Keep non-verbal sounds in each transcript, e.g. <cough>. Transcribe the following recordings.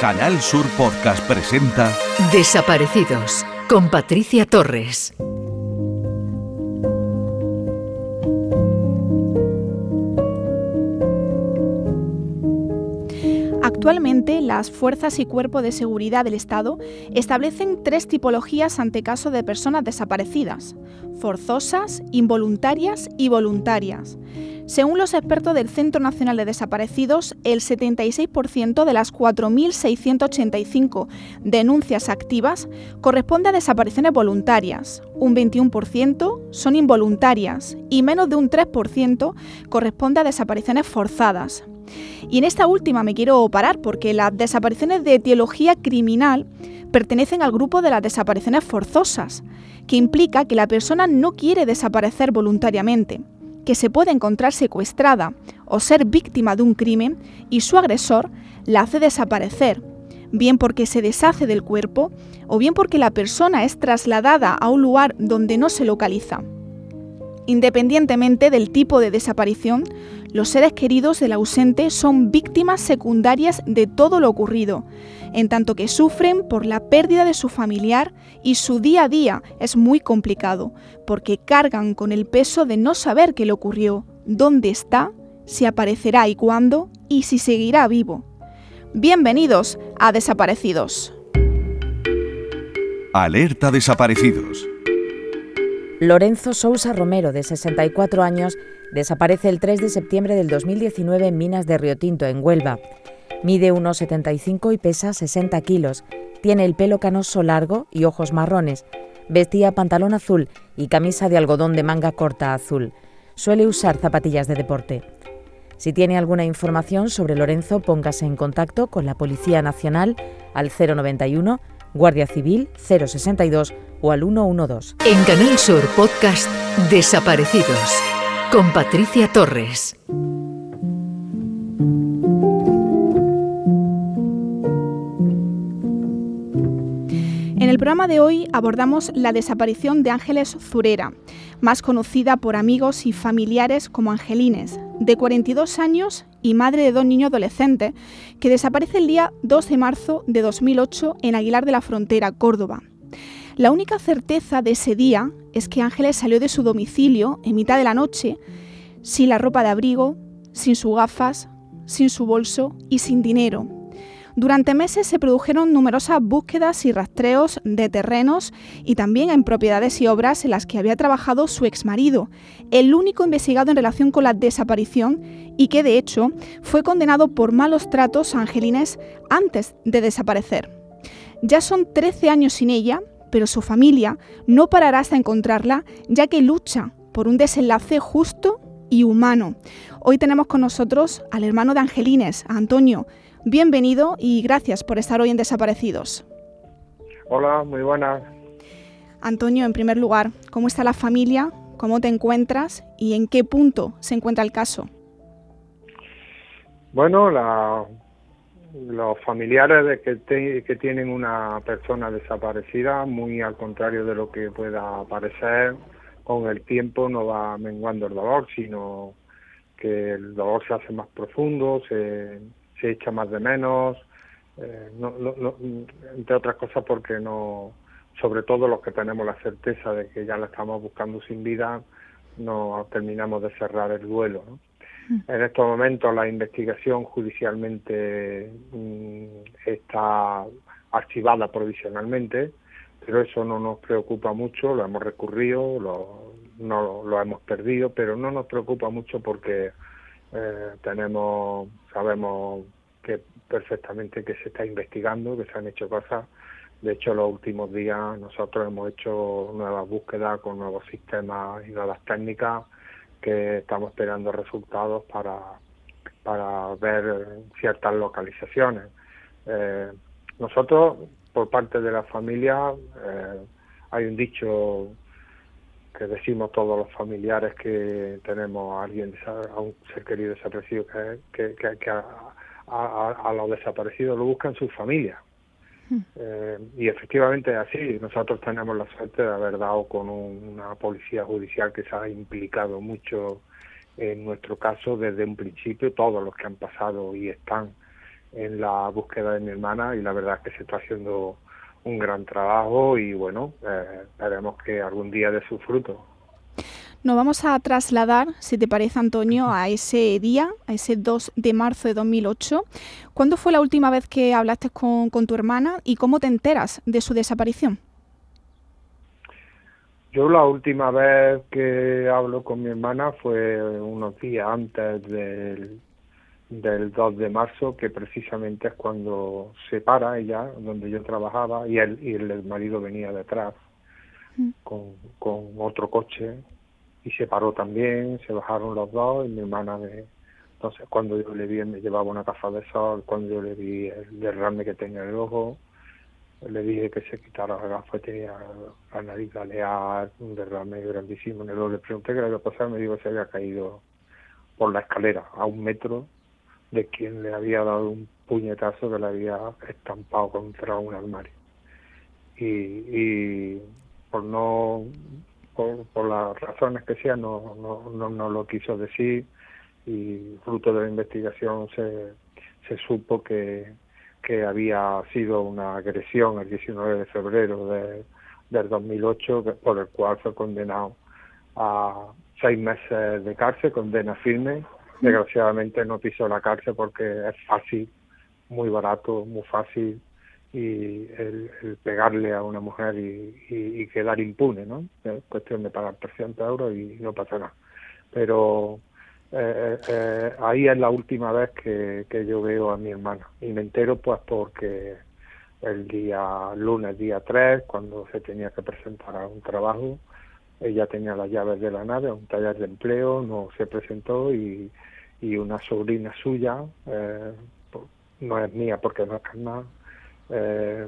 Canal Sur Podcast presenta Desaparecidos con Patricia Torres. Actualmente, las fuerzas y cuerpos de seguridad del Estado establecen tres tipologías ante caso de personas desaparecidas, forzosas, involuntarias y voluntarias. Según los expertos del Centro Nacional de Desaparecidos, el 76% de las 4.685 denuncias activas corresponde a desapariciones voluntarias, un 21% son involuntarias y menos de un 3% corresponde a desapariciones forzadas. Y en esta última me quiero parar porque las desapariciones de etiología criminal pertenecen al grupo de las desapariciones forzosas, que implica que la persona no quiere desaparecer voluntariamente que se puede encontrar secuestrada o ser víctima de un crimen y su agresor la hace desaparecer, bien porque se deshace del cuerpo o bien porque la persona es trasladada a un lugar donde no se localiza. Independientemente del tipo de desaparición, los seres queridos del ausente son víctimas secundarias de todo lo ocurrido, en tanto que sufren por la pérdida de su familiar y su día a día es muy complicado, porque cargan con el peso de no saber qué le ocurrió, dónde está, si aparecerá y cuándo, y si seguirá vivo. Bienvenidos a Desaparecidos. Alerta Desaparecidos. Lorenzo Sousa Romero, de 64 años, desaparece el 3 de septiembre del 2019 en Minas de Río Tinto, en Huelva. Mide 1,75 y pesa 60 kilos. Tiene el pelo canoso largo y ojos marrones. Vestía pantalón azul y camisa de algodón de manga corta azul. Suele usar zapatillas de deporte. Si tiene alguna información sobre Lorenzo, póngase en contacto con la Policía Nacional al 091, Guardia Civil 062 o al 112. En Canal Sur Podcast Desaparecidos con Patricia Torres. En el programa de hoy abordamos la desaparición de Ángeles Zurera, más conocida por amigos y familiares como Angelines, de 42 años y madre de dos niños adolescentes, que desaparece el día 2 de marzo de 2008 en Aguilar de la Frontera, Córdoba. La única certeza de ese día es que Ángeles salió de su domicilio en mitad de la noche, sin la ropa de abrigo, sin sus gafas, sin su bolso y sin dinero. Durante meses se produjeron numerosas búsquedas y rastreos de terrenos y también en propiedades y obras en las que había trabajado su exmarido, el único investigado en relación con la desaparición y que de hecho fue condenado por malos tratos a Angelines antes de desaparecer. Ya son 13 años sin ella, pero su familia no parará hasta encontrarla, ya que lucha por un desenlace justo y humano. Hoy tenemos con nosotros al hermano de Angelines, Antonio. Bienvenido y gracias por estar hoy en Desaparecidos. Hola, muy buenas. Antonio, en primer lugar, ¿cómo está la familia? ¿Cómo te encuentras? ¿Y en qué punto se encuentra el caso? Bueno, la, los familiares de que, que tienen una persona desaparecida, muy al contrario de lo que pueda parecer, con el tiempo no va menguando el dolor, sino que el dolor se hace más profundo, se, se echa más de menos, eh, no, no, entre otras cosas porque no, sobre todo los que tenemos la certeza de que ya la estamos buscando sin vida, no terminamos de cerrar el duelo. ¿no? En estos momentos la investigación judicialmente mm, está archivada provisionalmente, pero eso no nos preocupa mucho, lo hemos recurrido, lo, no lo hemos perdido, pero no nos preocupa mucho porque eh, tenemos, sabemos que perfectamente que se está investigando, que se han hecho cosas. De hecho, los últimos días nosotros hemos hecho nuevas búsquedas con nuevos sistemas y nuevas técnicas que estamos esperando resultados para, para ver ciertas localizaciones. Eh, nosotros, por parte de la familia, eh, hay un dicho que decimos todos los familiares que tenemos a alguien, a un ser querido desaparecido que, a, a, los desaparecidos lo buscan sus familias. Eh, y efectivamente es así. Nosotros tenemos la suerte de haber dado con una policía judicial que se ha implicado mucho en nuestro caso desde un principio, todos los que han pasado y están en la búsqueda de mi hermana y la verdad es que se está haciendo un gran trabajo y bueno, eh, esperemos que algún día dé su fruto. Nos vamos a trasladar, si te parece, Antonio, a ese día, a ese 2 de marzo de 2008. ¿Cuándo fue la última vez que hablaste con, con tu hermana y cómo te enteras de su desaparición? Yo la última vez que hablo con mi hermana fue unos días antes del, del 2 de marzo, que precisamente es cuando se para ella, donde yo trabajaba, y, él, y el marido venía detrás mm. con, con otro coche y se paró también, se bajaron los dos y mi hermana me... Entonces cuando yo le vi, me llevaba una caja de sol, cuando yo le vi el derrame que tenía en el ojo, le dije que se quitara la gafas, tenía la nariz galear, un derrame grandísimo en el ojo. Le pregunté qué le había pasado, me dijo que se había caído por la escalera a un metro de quien le había dado un puñetazo que le había estampado contra un armario. Y, y por no por, las razones que sean, no, no, no, lo quiso decir y fruto de la investigación se, se supo que, que había sido una agresión el 19 de febrero de, del 2008 por el cual fue condenado a seis meses de cárcel, condena firme. Desgraciadamente no pisó la cárcel porque es fácil, muy barato, muy fácil y el, pegarle a una mujer y, quedar impune, ¿no? Es cuestión de pagar 300 euros y no pasa nada. Pero eh, eh, ahí es la última vez que, yo veo a mi hermana y me entero pues porque el día lunes, día 3, cuando se tenía que presentar a un trabajo, ella tenía las llaves de la nave, un taller de empleo, no se presentó y, una sobrina suya, eh, no es mía porque no es nada, eh,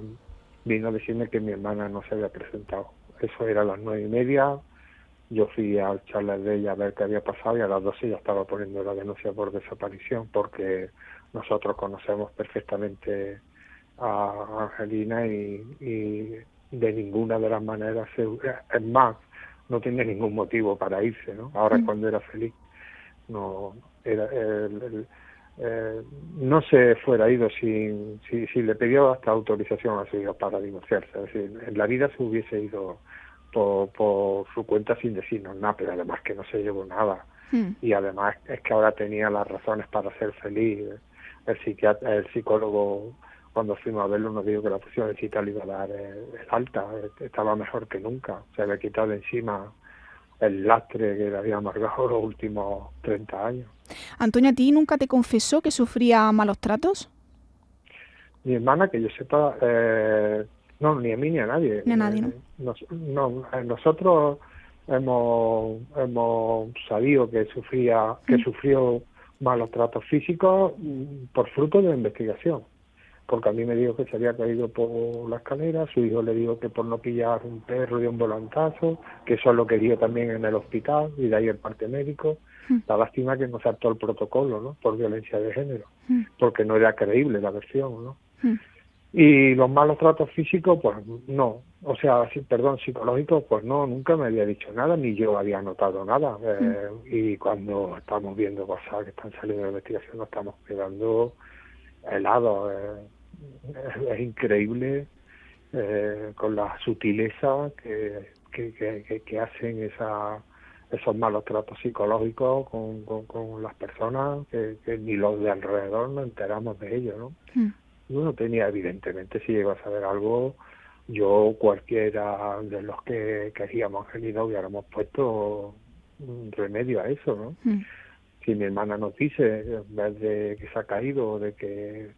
vino a decirme que mi hermana no se había presentado. Eso era a las nueve y media. Yo fui al charlar de ella a ver qué había pasado y a las doce ya estaba poniendo la denuncia por desaparición porque nosotros conocemos perfectamente a Angelina y, de ninguna de las maneras, es más, no tiene ningún motivo para irse, ¿no? Ahora mm. cuando era feliz, no era el, eh, no se fuera ido sin, si, si le pidió hasta autorización a su hija para divorciarse. Es decir, en la vida se hubiese ido por, por su cuenta sin decirnos nada, pero además que no se llevó nada. Hmm. Y además es que ahora tenía las razones para ser feliz. El, psiquiatra, el psicólogo, cuando fuimos a verlo, nos dijo que la función de cita le iba a dar eh, alta, estaba mejor que nunca. Se había quitado de encima el lastre que le había amargado los últimos 30 años. Antonio, ¿a ti nunca te confesó que sufría malos tratos? Mi hermana, que yo sepa, eh, no, ni a mí ni a nadie. Ni a nadie, ¿no? Eh, no, eh, nosotros hemos, hemos sabido que sufría, que mm. sufrió malos tratos físicos mm, por fruto de la investigación porque a mí me dijo que se había caído por la escalera, su hijo le dijo que por no pillar un perro y un volantazo, que eso lo quería también en el hospital y de ahí el parte médico. Hmm. La lástima que no se actuó el protocolo, ¿no? Por violencia de género, hmm. porque no era creíble la versión, ¿no? Hmm. Y los malos tratos físicos, pues no. O sea, perdón, psicológicos, pues no, nunca me había dicho nada, ni yo había notado nada. Eh, y cuando estamos viendo cosas que están saliendo de investigación, nos estamos quedando helados. Eh, <laughs> es, increíble eh, con la sutileza que, que, que, hacen esa, esos malos tratos psicológicos con, con, las personas que, ni los de alrededor nos enteramos de ello, ¿no? Mm. Uno tenía, evidentemente, si llegó a saber algo, yo cualquiera de los que queríamos Angelina hubiéramos puesto un remedio a eso, ¿no? Mm. Si mi hermana nos dice, en vez de que se ha caído de que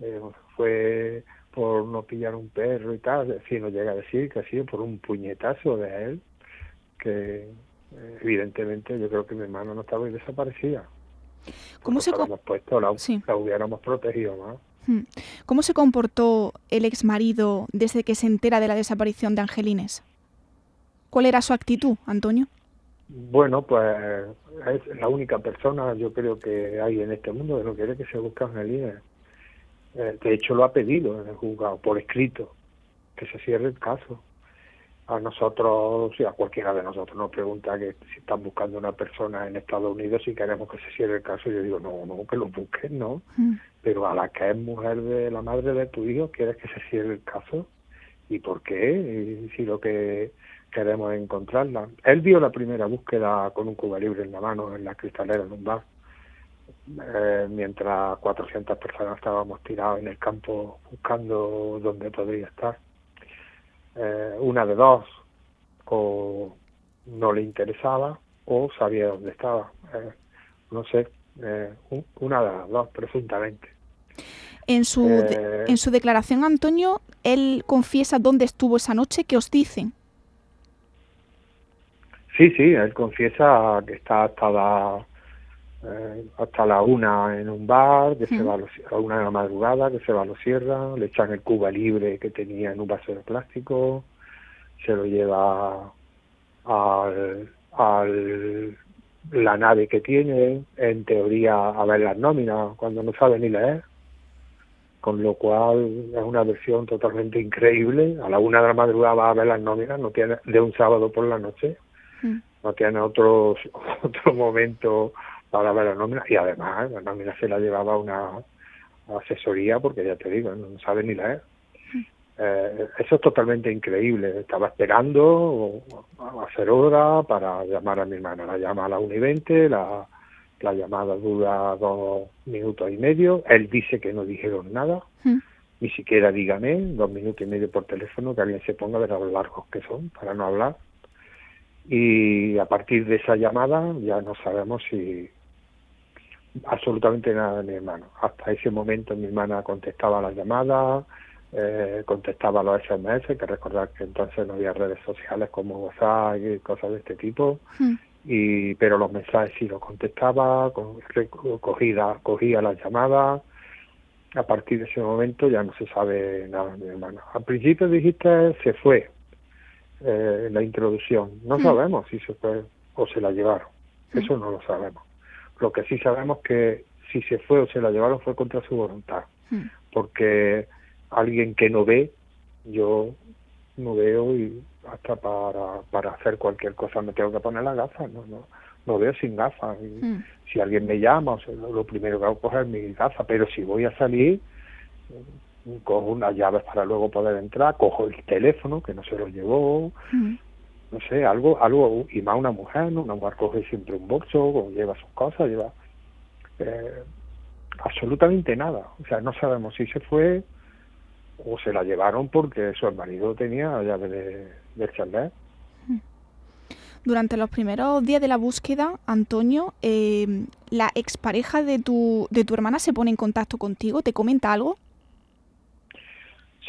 eh, fue por no pillar un perro y tal, si no llega a decir que ha sido por un puñetazo de él, que eh, evidentemente yo creo que mi hermano no estaba desaparecida. ¿Cómo se puesto, la, la, hubiéramos protegido más. Hmm. ¿Cómo se comportó el ex marido desde que se entera de la desaparición de Angelines? ¿Cuál era su actitud, Antonio? Bueno, pues es la única persona, yo creo que hay en este mundo que no quiere que se busque Angelines. Eh, de hecho, lo ha pedido en el juzgado, por escrito, que se cierre el caso. a nosotros, y a cualquiera de nosotros nos pregunta que si están buscando una persona en Estados Unidos y queremos que se cierre el caso, yo digo, no, no, que lo busquen, no. Mm. Pero a la que es mujer de la madre de tu hijo, ¿quieres que se cierre el caso? ¿Y por qué? Y si lo que queremos es encontrarla. Él vio la primera búsqueda con un cuba libre en la mano, en la cristalera, en un bar, eh, mientras 400 personas estábamos tirados en el campo buscando dónde podría estar eh, una de dos, o no le interesaba o sabía dónde estaba. Eh, no sé, una de las dos, presuntamente. En su, en su declaración, Antonio, él confiesa dónde estuvo esa noche. ¿Qué os dicen? Sí, sí, él confiesa que está hasta la eh, hasta la una en un bar, que se va a, los- a una de la madrugada, que se va a lo cierra, le echan el cuba libre que tenía en un vaso de plástico, se lo lleva al, al la nave que tiene, en teoría a ver las nóminas, cuando no sabe ni leer, con lo cual es una versión totalmente increíble. A la una de la madrugada va a ver las nóminas, no tiene de un sábado por la noche, Mm. no tiene otro, <laughs> otro momento para ver la nómina y además la nómina se la llevaba una asesoría porque ya te digo, no sabe ni leer. Eh, eso es totalmente increíble. Estaba esperando a hacer hora para llamar a mi hermana. La llama a las 1 y 20, la, la llamada dura dos minutos y medio. Él dice que no dijeron nada, Mm. ni siquiera dígame, dos minutos y medio por teléfono, que alguien se ponga a ver los largos que son para no hablar. Y a partir de esa llamada ya no sabemos si absolutamente nada de mi hermano. Hasta ese momento mi hermana contestaba las llamadas, eh, contestaba los SMS, que recordar que entonces no había redes sociales como WhatsApp y cosas de este tipo, Mm. y pero los mensajes sí los contestaba, cogía, cogía las llamadas. A partir de ese momento ya no se sabe nada de mi hermana. Al principio dijiste se fue eh, la introducción. No Mm. sabemos si se fue o se la llevaron. Eso no lo sabemos. Lo que sí sabemos que si se fue o se la llevaron fue contra su voluntad. Mm. Porque alguien que no ve, yo no veo y hasta para, para hacer cualquier cosa me tengo que poner las gafas, no, no, no veo sin gafas. Y Mm. Si alguien me llama, o sea, lo, lo primero que hago es coger mis gafas, pero si voy a salir, cojo unas llaves para luego poder entrar, cojo el teléfono que no se lo llevó, Mm. No sé, algo, algo, y más una mujer, ¿no? Una mujer coge siempre un bolso, o lleva sus cosas, lleva eh, absolutamente nada. O sea, no sabemos si se fue o se la llevaron porque su marido tenía la llave de, del chalet. Durante los primeros días de la búsqueda, Antonio, eh, la expareja de tu, de tu hermana se pone en contacto contigo, ¿te comenta algo?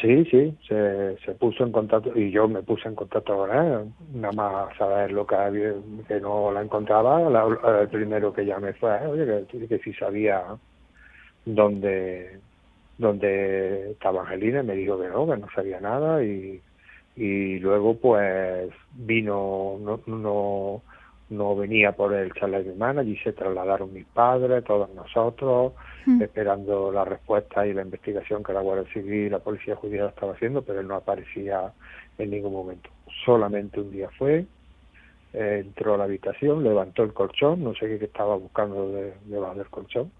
Sí, sí, se, se puso en contacto y yo me puse en contacto con él, nada más saber lo que había, que no la encontraba, la- el primero que llamé fue, oye, que, que si sabía dónde, dónde estaba Angelina, y me dijo que no, que no sabía nada y, y luego pues vino, no, no, no venía por el chalet de hermana, allí se trasladaron mis padres, todos nosotros, Mm. esperando la respuesta y la investigación que la Guardia Civil y la Policía Judicial estaba haciendo, pero él no aparecía en ningún momento. Solamente un día fue, eh, entró a la habitación, levantó el colchón, no sé qué estaba buscando de- debajo del colchón.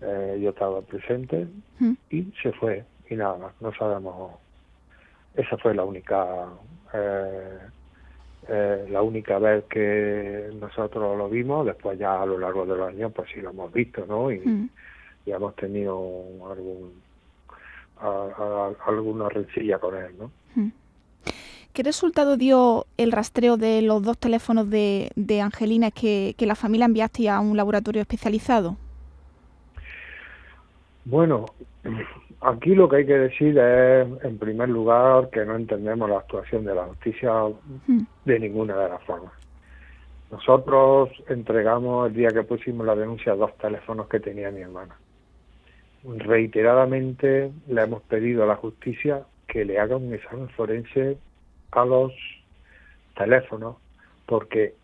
Eh, yo estaba presente Mm. y se fue y nada más, no sabemos. Esa fue la única eh, eh, la única vez que nosotros lo vimos, después ya a lo largo de los años pues sí lo hemos visto, ¿no? Y, Mm. y hemos tenido algún a- a- alguna rencilla con él, ¿no? ¿Qué resultado dio el rastreo de los dos teléfonos de, de Angelina que, que la familia enviaste a un laboratorio especializado? Bueno, aquí lo que hay que decir es, en primer lugar, que no entendemos la actuación de la justicia Mm. de ninguna de las formas. Nosotros entregamos el día que pusimos la denuncia dos teléfonos que tenía mi hermana. Reiteradamente le hemos pedido a la justicia que le haga un examen forense a los teléfonos porque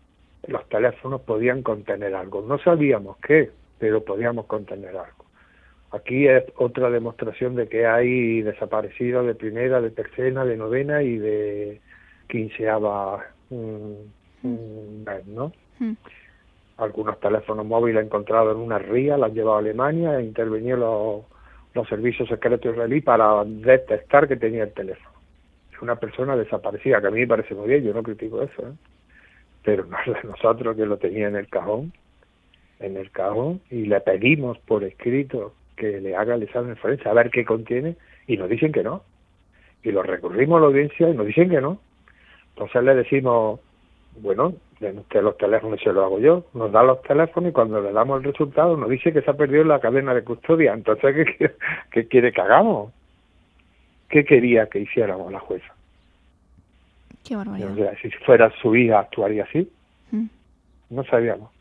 los teléfonos podían contener algo. No sabíamos qué, pero podíamos contener algo. Aquí es otra demostración de que hay desaparecidos de primera, de tercera, de novena y de quinceava mm, vez, ¿no? Mm. Algunos teléfonos móviles encontrados en una ría, los han llevado a Alemania e intervenido los, los servicios secretos israelíes para detectar que tenía el teléfono. Es una persona desaparecida, que a mí me parece muy bien, yo no critico eso, ¿eh? pero no es de nosotros que lo tenía en el cajón, en el cajón, y le pedimos por escrito que le haga el examen forense a ver qué contiene, y nos dicen que no. Y lo recurrimos a la audiencia y nos dicen que no. Entonces le decimos, bueno, que los teléfonos se lo hago yo, nos da los teléfonos y cuando le damos el resultado nos dice que se ha perdido la cadena de custodia. Entonces, ¿qué, qué quiere que hagamos? ¿Qué quería que hiciéramos la jueza? Qué barbaridad. si fuera su hija, actuaría así. Mm. No sabíamos.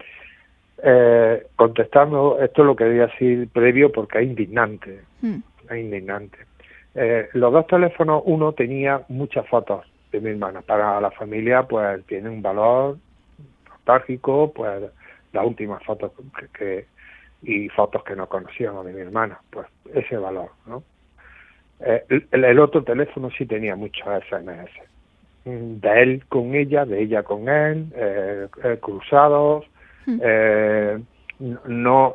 Eh, contestando, esto lo quería decir previo porque es indignante. Mm. Es indignante. Eh, los dos teléfonos, uno tenía muchas fotos de mi hermana. Para la familia, pues tiene un valor nostálgico, pues las últimas fotos que, que, y fotos que no conocíamos de mi hermana, pues ese valor, ¿no? Eh, el, el, otro teléfono sí tenía muchos SMS, de él con ella, de ella con él, eh, cruzados, Mm. Eh, no,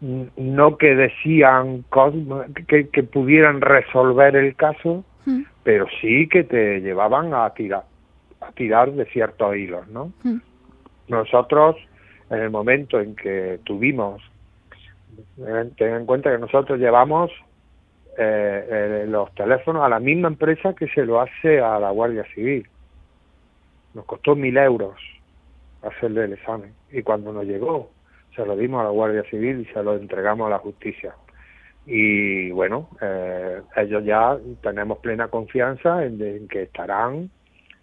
no que decían que, que pudieran resolver el caso, Mm. pero sí que te llevaban a tirar a tirar de ciertos hilos, ¿no? Mm. Nosotros, en el momento en que tuvimos, ten en cuenta que nosotros llevamos eh, eh, los teléfonos a la misma empresa que se lo hace a la Guardia Civil. Nos costó mil euros hacerle el examen y cuando nos llegó se lo dimos a la Guardia Civil y se lo entregamos a la justicia y bueno, eh, ellos ya tenemos plena confianza en, de, en que estarán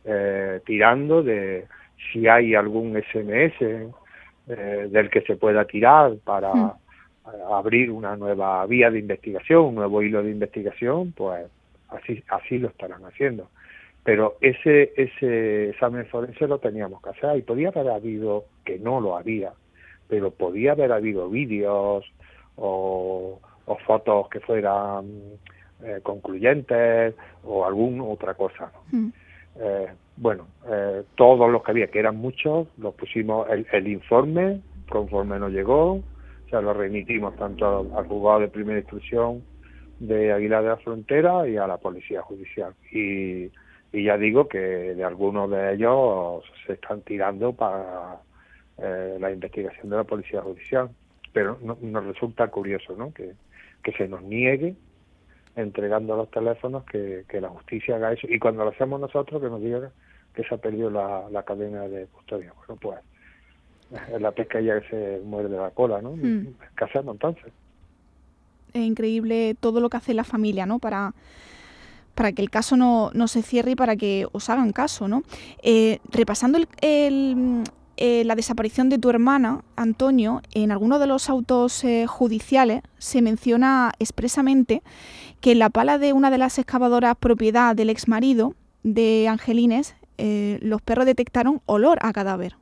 eh, tirando de si hay algún SMS eh, del que se pueda tirar para Mm. abrir una nueva vía de investigación, un nuevo hilo de investigación, pues así así lo estarán haciendo. Pero ese ese examen forense lo teníamos que hacer y podía haber habido que no lo había, pero podía haber habido vídeos o o fotos que fueran eh, concluyentes o alguna otra cosa. ¿no? Mm. Eh, bueno, eh, todos los que había, que eran muchos, los pusimos el, el informe, conforme nos llegó, se lo remitimos tanto al, al juzgado de primera instrucción de Aguilar de la Frontera y a la Policía Judicial. Y, y ya digo que de algunos de ellos se están tirando para eh, la investigación de la Policía Judicial. Pero no, nos resulta curioso, ¿no? Que, que se nos niegue entregando los teléfonos que, que la justicia haga eso y cuando lo hacemos nosotros que nos diga que se ha perdido la, la cadena de custodia bueno pues es la pescadilla que se muerde la cola no Mm. ¿qué hacemos entonces? Es increíble todo lo que hace la familia, ¿no? Para, para que el caso no, no se cierre y para que os hagan caso, ¿no? Eh, repasando el, el, eh, la desaparición de tu hermana, Antonio, en alguno de los autos eh, judiciales se menciona expresamente que en la pala de una de las excavadoras propiedad del exmarido de Angelines, eh, los perros detectaron olor a cadáver.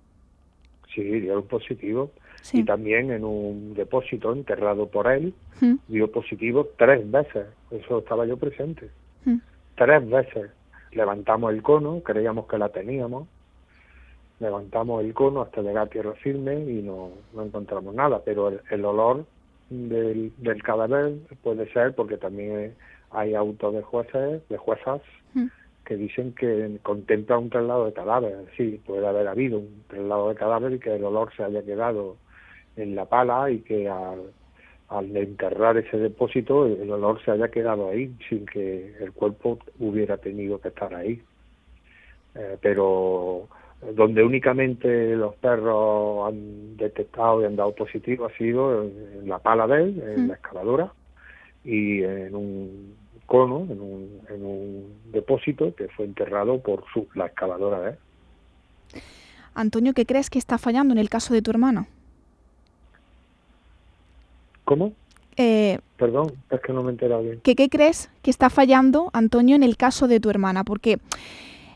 Sí, dio positivo Sí. y también en un depósito enterrado por él Mm, dio positivo tres veces, eso estaba yo presente, tres veces. Levantamos el cono, creíamos que la teníamos, levantamos el cono hasta llegar a tierra firme y no, no encontramos nada, pero el, el olor del, del cadáver puede ser porque también hay autos de jueces, de juezas mm. que dicen que contempla un traslado de cadáver, sí, puede haber habido un traslado de cadáver y que el olor se haya quedado en la pala y que al, al enterrar ese depósito el olor se haya quedado ahí sin que el cuerpo hubiera tenido que estar ahí. Eh, pero donde únicamente los perros han detectado y han dado positivo ha sido en la pala de él, en Mm. la excavadora y en un cono, en un, en un depósito que fue enterrado por su, la excavadora de él. Antonio, ¿qué crees que está fallando en el caso de tu hermana? ¿Cómo? Eh, Perdón, es que no me he enterado bien. qué crees que está fallando, Antonio, en el caso de tu hermana, porque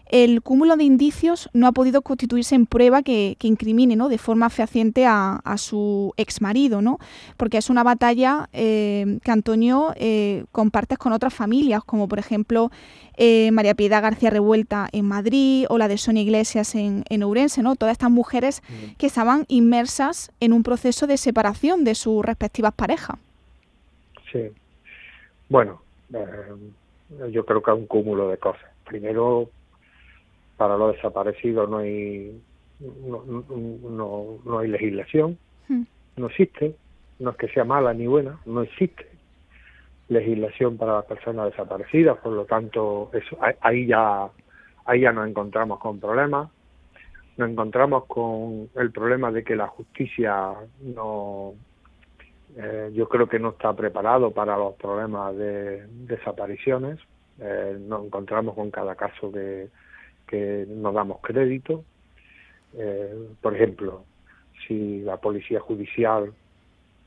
el cúmulo de indicios no ha podido constituirse en prueba que, incrimine ¿no? de forma fehaciente a, su ex marido, ¿no? porque es una batalla eh, que Antonio eh, comparte con otras familias, como por ejemplo eh, María Piedad García Revuelta en Madrid o la de Sonia Iglesias en, en Ourense, ¿no? todas estas mujeres que estaban inmersas en un proceso de separación de sus respectivas parejas. Sí, bueno, yo creo que es un cúmulo de cosas. Primero, para los desaparecidos no hay no, no, no hay legislación, hmm. no existe, no es que sea mala ni buena, no existe legislación para las personas desaparecidas, por lo tanto eso ahí ya ahí ya nos encontramos con problemas, nos encontramos con el problema de que la justicia no eh, yo creo que no está preparado para los problemas de desapariciones, eh, nos encontramos con cada caso que que no damos crédito. Eh, por ejemplo, si la policía judicial,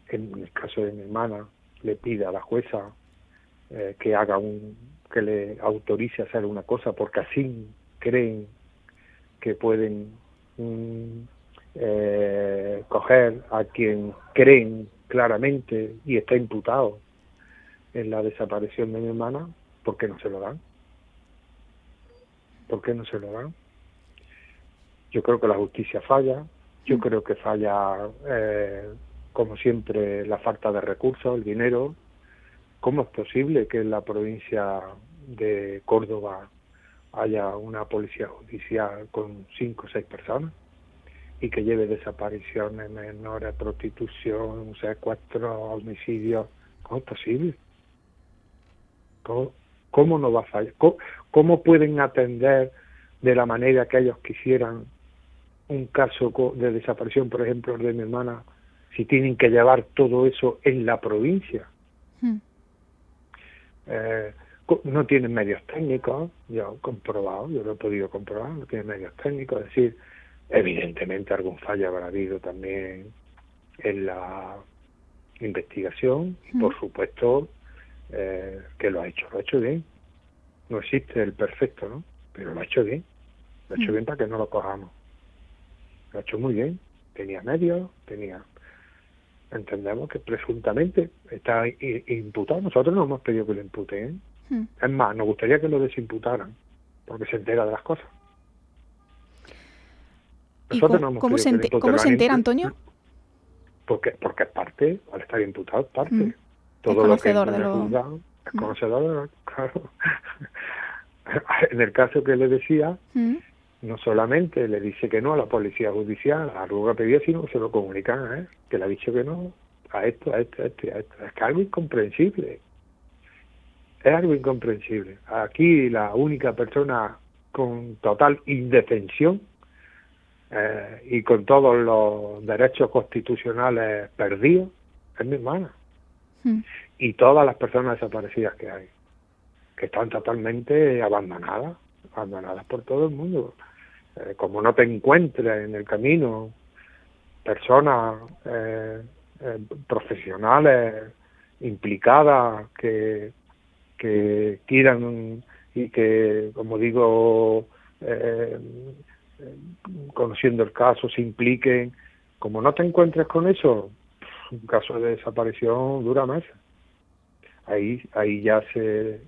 en el caso de mi hermana, le pide a la jueza eh, que haga un que le autorice a hacer una cosa porque así creen que pueden mm, eh, coger a quien creen claramente y está imputado en la desaparición de mi hermana, ¿por qué no se lo dan? ¿Por qué no se lo dan? Yo creo que la justicia falla, yo mm. creo que falla, eh, como siempre, la falta de recursos, el dinero. ¿Cómo es posible que en la provincia de Córdoba haya una policía judicial con cinco o seis personas y que lleve desapariciones menores, prostitución, secuestro, homicidios? ¿Cómo es posible? ¿Cómo, ¿Cómo no va a fallar? ¿Cómo, pueden atender de la manera que ellos quisieran un caso de desaparición, por ejemplo, de mi hermana, si tienen que llevar todo eso en la provincia? Hmm. Eh, no tienen medios técnicos, yo he comprobado, yo lo he podido comprobar, no tienen medios técnicos, es decir, evidentemente algún fallo habrá habido también en la investigación, hmm. por supuesto eh, que lo ha hecho, lo ha hecho bien. No existe el perfecto, ¿no? Pero lo ha hecho bien. Lo ha hecho mm. bien para que no lo cojamos. Lo ha hecho muy bien. Tenía medios, tenía... Entendemos que presuntamente está imputado. Nosotros no hemos pedido que lo imputen. Mm. Es más, nos gustaría que lo desimputaran, porque se entera de las cosas. cómo, se, entera, Antonio? Porque, porque es parte, al estar imputado, es parte. Mm todo conocedor de lo... conocedor, claro. <laughs> en el caso que le decía, mm. no solamente le dice que no a la policía judicial, a Ruga pedía, sino que se lo comunican, ¿eh? que le ha dicho que no a esto, a esto, a esto, a esto. Es que algo incomprensible. Es algo incomprensible. Aquí la única persona con total indefensión eh, y con todos los derechos constitucionales perdidos es mi hermana. Mm. y todas las personas desaparecidas que hay, que están totalmente abandonadas, abandonadas por todo el mundo. Eh, como no te encuentres en el camino personas eh, eh, profesionales implicadas que, que quieran y que, como digo, conociendo el caso, se impliquen. Como no te encuentres con eso, un caso de desaparición dura meses. Ahí, ahí ya se,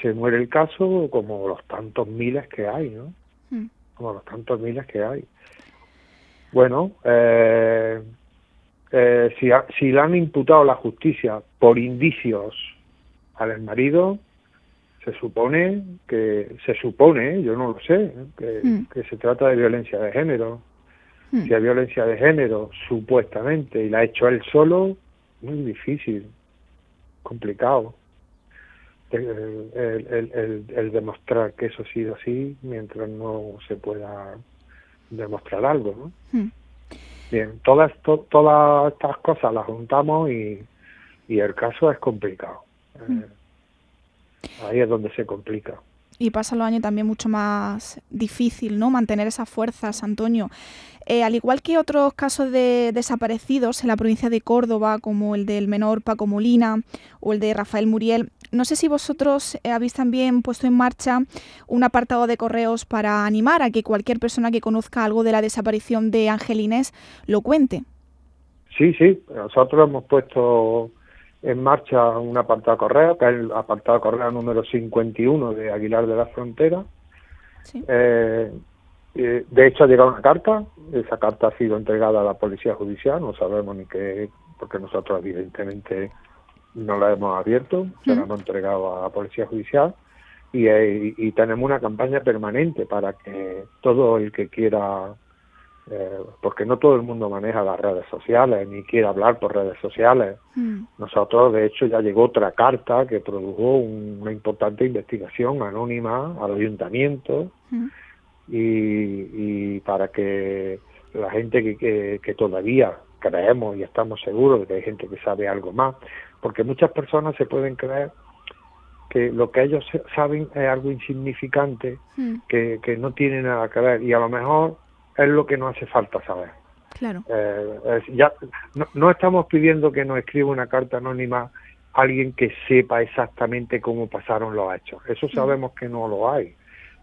se muere el caso como los tantos miles que hay, ¿no? Hmm. Como los tantos miles que hay. Bueno, eh, eh, si, si le han imputado la justicia por indicios al marido, se supone que, se supone, yo no lo sé, que, hmm. que se trata de violencia de género. Hmm. Si hay violencia de género, supuestamente, y la ha hecho él solo, muy difícil, complicado. El, el, demostrar que eso ha sido así mientras no se pueda demostrar algo. ¿no? Hmm. Bien, todas, todas estas cosas las juntamos y, y el caso es complicado. Hmm. Eh, ahí es donde se complica y pasa los años también mucho más difícil, ¿no? Mantener esas fuerzas, Antonio. Eh, al igual que otros casos de desaparecidos en la provincia de Córdoba, como el del menor Paco Molina o el de Rafael Muriel, no sé si vosotros eh, habéis también puesto en marcha un apartado de correos para animar a que cualquier persona que conozca algo de la desaparición de Angelines lo cuente. Sí, sí, nosotros hemos puesto en marcha un apartado de correo, que es el apartado de correo número 51 de Aguilar de la Frontera. Eh, eh, de hecho, ha llegado una carta, esa carta ha sido entregada a la Policía Judicial, no sabemos ni qué, porque nosotros evidentemente no la hemos abierto, se la hemos entregado a la Policía Judicial. Y, y tenemos una campaña permanente para que todo el que quiera eh, porque no todo el mundo maneja las redes sociales ni quiere hablar por redes sociales. Mm. Nosotros, de hecho, ya llegó otra carta que produjo una importante investigación anónima al ayuntamiento mm. y, para que la gente que, que, todavía creemos y estamos seguros de que hay gente que sabe algo más, porque muchas personas se pueden creer que lo que ellos saben es algo insignificante, mm. que, que no tiene nada que ver y a lo mejor es lo que no hace falta saber. Claro. Eh, ya no, estamos pidiendo que nos escriba una carta anónima alguien que sepa exactamente cómo pasaron los hechos. Eso mm. sabemos que no lo hay,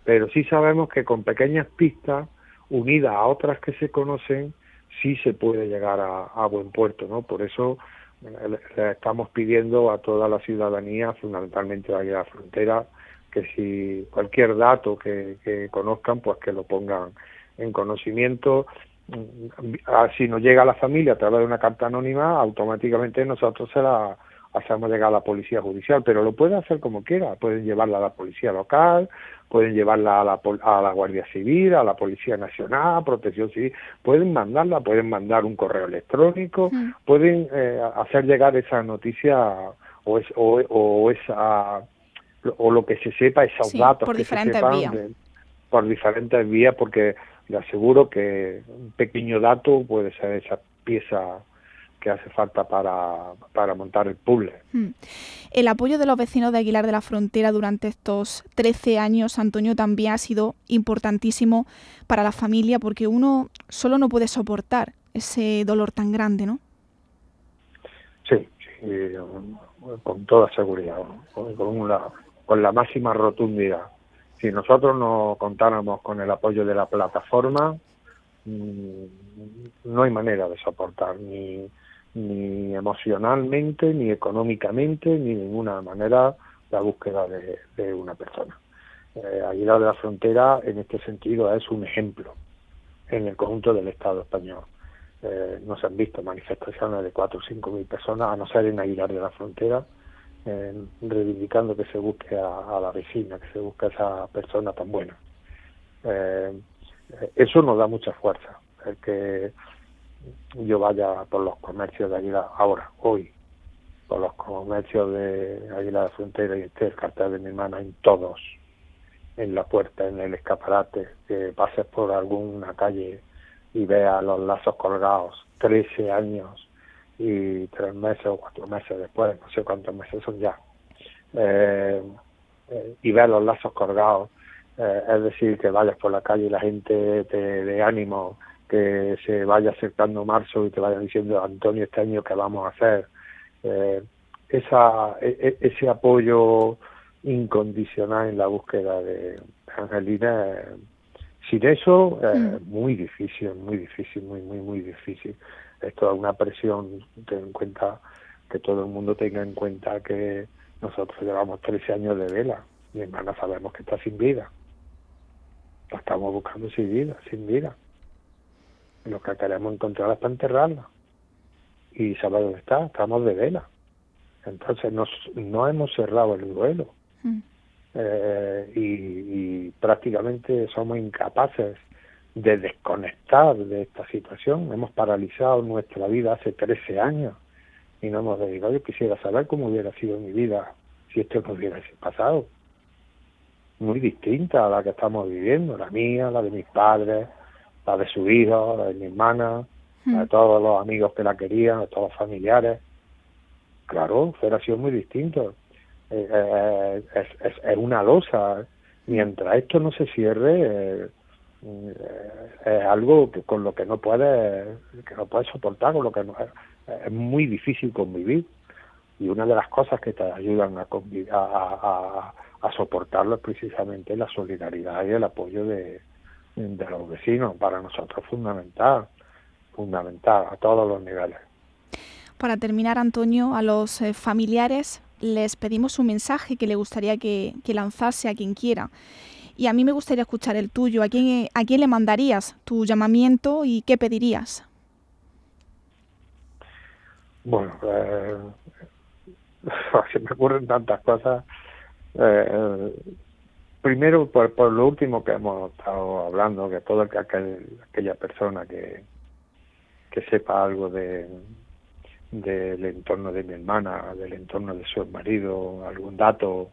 pero sí sabemos que con pequeñas pistas unidas a otras que se conocen sí se puede llegar a, buen puerto, ¿no? Por eso eh, le, estamos pidiendo a toda la ciudadanía, fundamentalmente de la frontera, que si cualquier dato que, que conozcan, pues que lo pongan en conocimiento, mm, si nos llega a la familia a través de una carta anónima, automáticamente nosotros se la hacemos llegar a la policía judicial, pero lo pueden hacer como quiera, pueden llevarla a la policía local, pueden llevarla a la, a la Guardia Civil, a la Policía Nacional, a Protección Civil, pueden mandarla, pueden mandar un correo electrónico, pueden eh, hacer llegar esa noticia o, es, o, esa o lo que se sepa, esos datos por que diferentes se vías. por diferentes vías, porque le aseguro que un pequeño dato puede ser esa pieza que hace falta para, para montar el puzzle. Hmm. El apoyo de los vecinos de Aguilar de la Frontera durante estos 13 años, Antonio, también ha sido importantísimo para la familia porque uno solo no puede soportar ese dolor tan grande, ¿no? Sí, con toda seguridad, con, con la máxima rotundidad si nosotros no contáramos con el apoyo de la plataforma, mm, no hay manera de soportar ni, ni emocionalmente, ni económicamente, ni de ninguna manera la búsqueda de, una persona. Eh, Aguilar de la Frontera, en este sentido, es un ejemplo en el conjunto del Estado español. Eh, no se han visto manifestaciones de cuatro o cinco mil personas, a no ser en Aguilar de la Frontera, reivindicando que se busque a, la vecina, que se busque a esa persona tan buena. Eh, eso nos da mucha fuerza, el que yo vaya por los comercios de Aguilar, ahora, hoy, por los comercios de Aguilar de Frontera y esté el de mi hermana en todos, en la puerta, en el escaparate, que pases por alguna calle y veas los lazos colgados, 13 años y tres meses o cuatro meses después, no sé cuántos meses son ya, eh, eh, y ver los lazos colgados, eh, es decir, que vayas por la calle y la gente te de ánimo, que se vaya acercando marzo y te vaya diciendo, Antonio, este año que vamos a hacer, esa, e, e, ese apoyo incondicional en la búsqueda de Angelina, sin eso, es mm. muy difícil, muy difícil, muy, muy, muy difícil es toda una presión, ten en cuenta que todo el mundo tenga en cuenta que nosotros llevamos 13 años de vela. Mi hermana sabemos que está sin vida. La estamos buscando sin vida, sin vida. Lo que queremos encontrar es para enterrarla. Y saber dónde está, estamos de vela. Entonces nos, no hemos cerrado el duelo. Mm. Eh, y, y prácticamente somos incapaces de desconectar de esta situación. Hemos paralizado nuestra vida hace 13 años y no hemos dedicado. Yo quisiera saber cómo hubiera sido mi vida si esto no hubiera pasado. Muy distinta a la que estamos viviendo, la mía, la de mis padres, la de su hijo, la de mi hermana, la de hmm. todos los amigos que la querían, de todos los familiares. Claro, hubiera sido muy distinto. Eh, eh, es, es, es, una losa. Mientras esto no se cierre, eh, eh, es algo que con lo que no puede que no puede soportar con lo que no, es muy difícil convivir y una de las cosas que te ayudan a, a, soportarlo es precisamente la solidaridad y el apoyo de, los vecinos. Para nosotros fundamental, fundamental a todos los niveles. Para terminar, Antonio, a los eh, familiares les pedimos un mensaje que le gustaría que, lanzase a quien quiera. Y a mí me gustaría escuchar el tuyo. ¿A quién, ¿A quién le mandarías tu llamamiento y qué pedirías? Bueno, eh, <laughs> se me ocurren tantas cosas. Eh, primero, por, por, lo último que hemos estado hablando, que toda aquel, aquella persona que, que sepa algo de del entorno de mi hermana, del entorno de su marido, algún dato,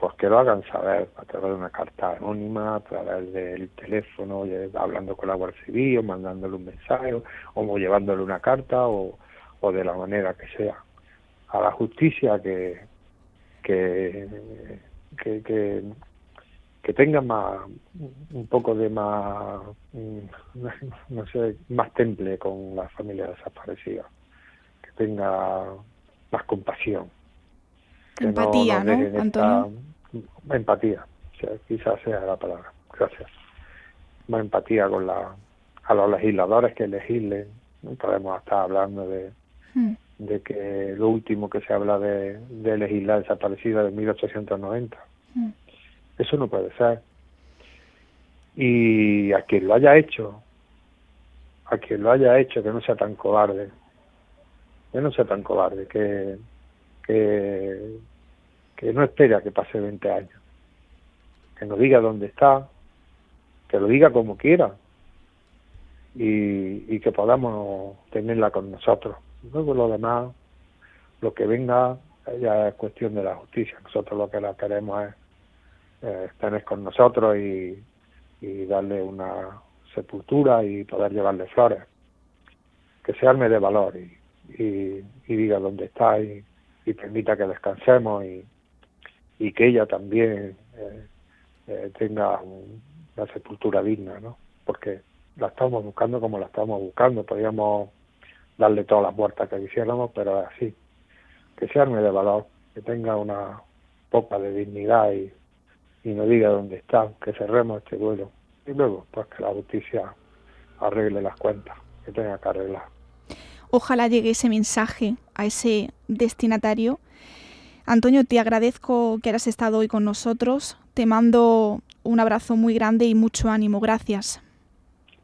pues que lo hagan saber a través de una carta anónima, a través del teléfono, hablando con la Guardia Civil, o mandándole un mensaje, o llevándole una carta, o, o de la manera que sea. A la justicia que que que, que, que tenga más un poco de más mm, no sé más temple con la familia desaparecida. Que tenga más compasión. Empatía no, Antonio empatía quizás sea la palabra gracias más empatía con la a los legisladores que legislen no podemos estar hablando de Hmm. de que lo último que se habla de, de legislar desaparecida de 1890. Hmm. Eso no puede ser. Y a quien lo haya hecho, a quien lo haya hecho, que no sea tan cobarde, que no sea tan cobarde, que, que, que no espere a que pase 20 años, que nos diga dónde está, que lo diga como quiera y, y que podamos tenerla con nosotros. Luego lo demás, lo que venga, ya es cuestión de la justicia. Nosotros lo que la queremos es eh, tener con nosotros y, y darle una sepultura y poder llevarle flores. Que se arme de valor y, y, diga dónde está y, y, permita que descansemos y, y que ella también eh, eh, tenga una sepultura digna, ¿no? Porque la estamos buscando como la estamos buscando. Podríamos darle todas las puertas que quisiéramos, pero así, que se arme de valor, que tenga una poca de dignidad y, y no diga dónde está, que cerremos este vuelo. Y luego, pues que la justicia arregle las cuentas, que tenga que arreglar. Ojalá llegue ese mensaje a ese destinatario. Antonio, te agradezco que hayas estado hoy con nosotros. Te mando un abrazo muy grande y mucho ánimo. Gracias.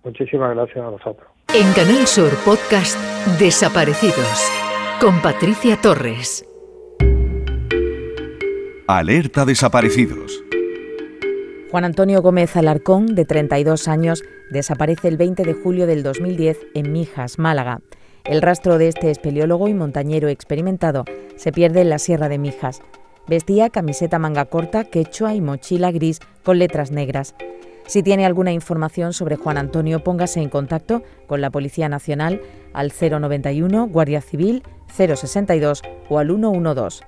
Muchísimas gracias a vosotros. En Canal Sur Podcast Desaparecidos con Patricia Torres. Alerta desaparecidos. Juan Antonio Gómez Alarcón, de 32 años, desaparece el 20 de julio del 2010 en Mijas, Málaga. El rastro de este espeleólogo y montañero experimentado se pierde en la Sierra de Mijas. Vestía camiseta manga corta, quechua y mochila gris con letras negras. Si tiene alguna información sobre Juan Antonio, póngase en contacto con la Policía Nacional al 091 Guardia Civil 062 o al 112.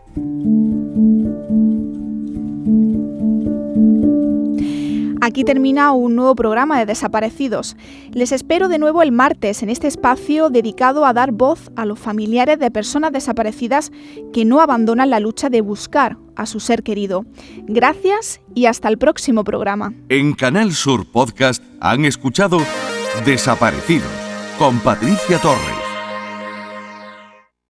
Aquí termina un nuevo programa de Desaparecidos. Les espero de nuevo el martes en este espacio dedicado a dar voz a los familiares de personas desaparecidas que no abandonan la lucha de buscar a su ser querido. Gracias y hasta el próximo programa. En Canal Sur Podcast han escuchado Desaparecidos con Patricia Torres.